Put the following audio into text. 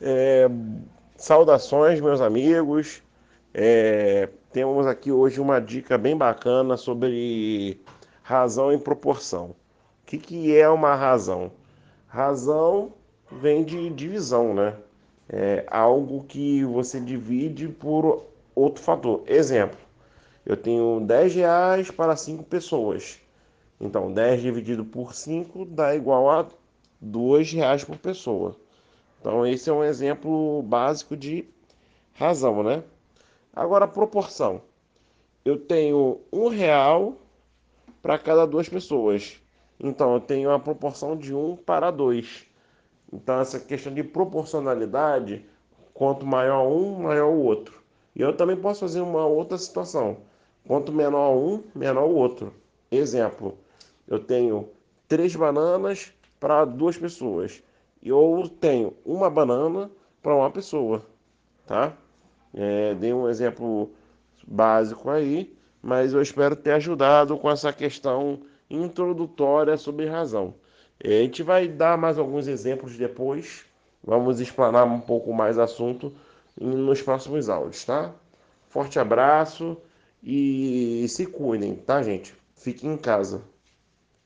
É, saudações, meus amigos. É, temos aqui hoje uma dica bem bacana sobre razão e proporção. O que, que é uma razão? Razão vem de divisão, né? É algo que você divide por outro fator. Exemplo, eu tenho 10 reais para 5 pessoas. Então, 10 dividido por 5 dá igual a 2 reais por pessoa. Então, esse é um exemplo básico de razão, né? Agora, proporção. Eu tenho um real para cada duas pessoas. Então, eu tenho uma proporção de 1 para 2. Então, essa questão de proporcionalidade, quanto maior um, maior o outro. E eu também posso fazer uma outra situação. Quanto menor um, menor o outro. Exemplo, eu tenho três bananas para duas pessoas. Eu tenho uma banana para uma pessoa, tá? É, dei um exemplo básico aí, mas eu espero ter ajudado com essa questão introdutória sobre razão. É, a gente vai dar mais alguns exemplos depois, vamos explanar um pouco mais assunto nos próximos áudios, tá? Forte abraço e se cuidem, tá, gente? Fiquem em casa.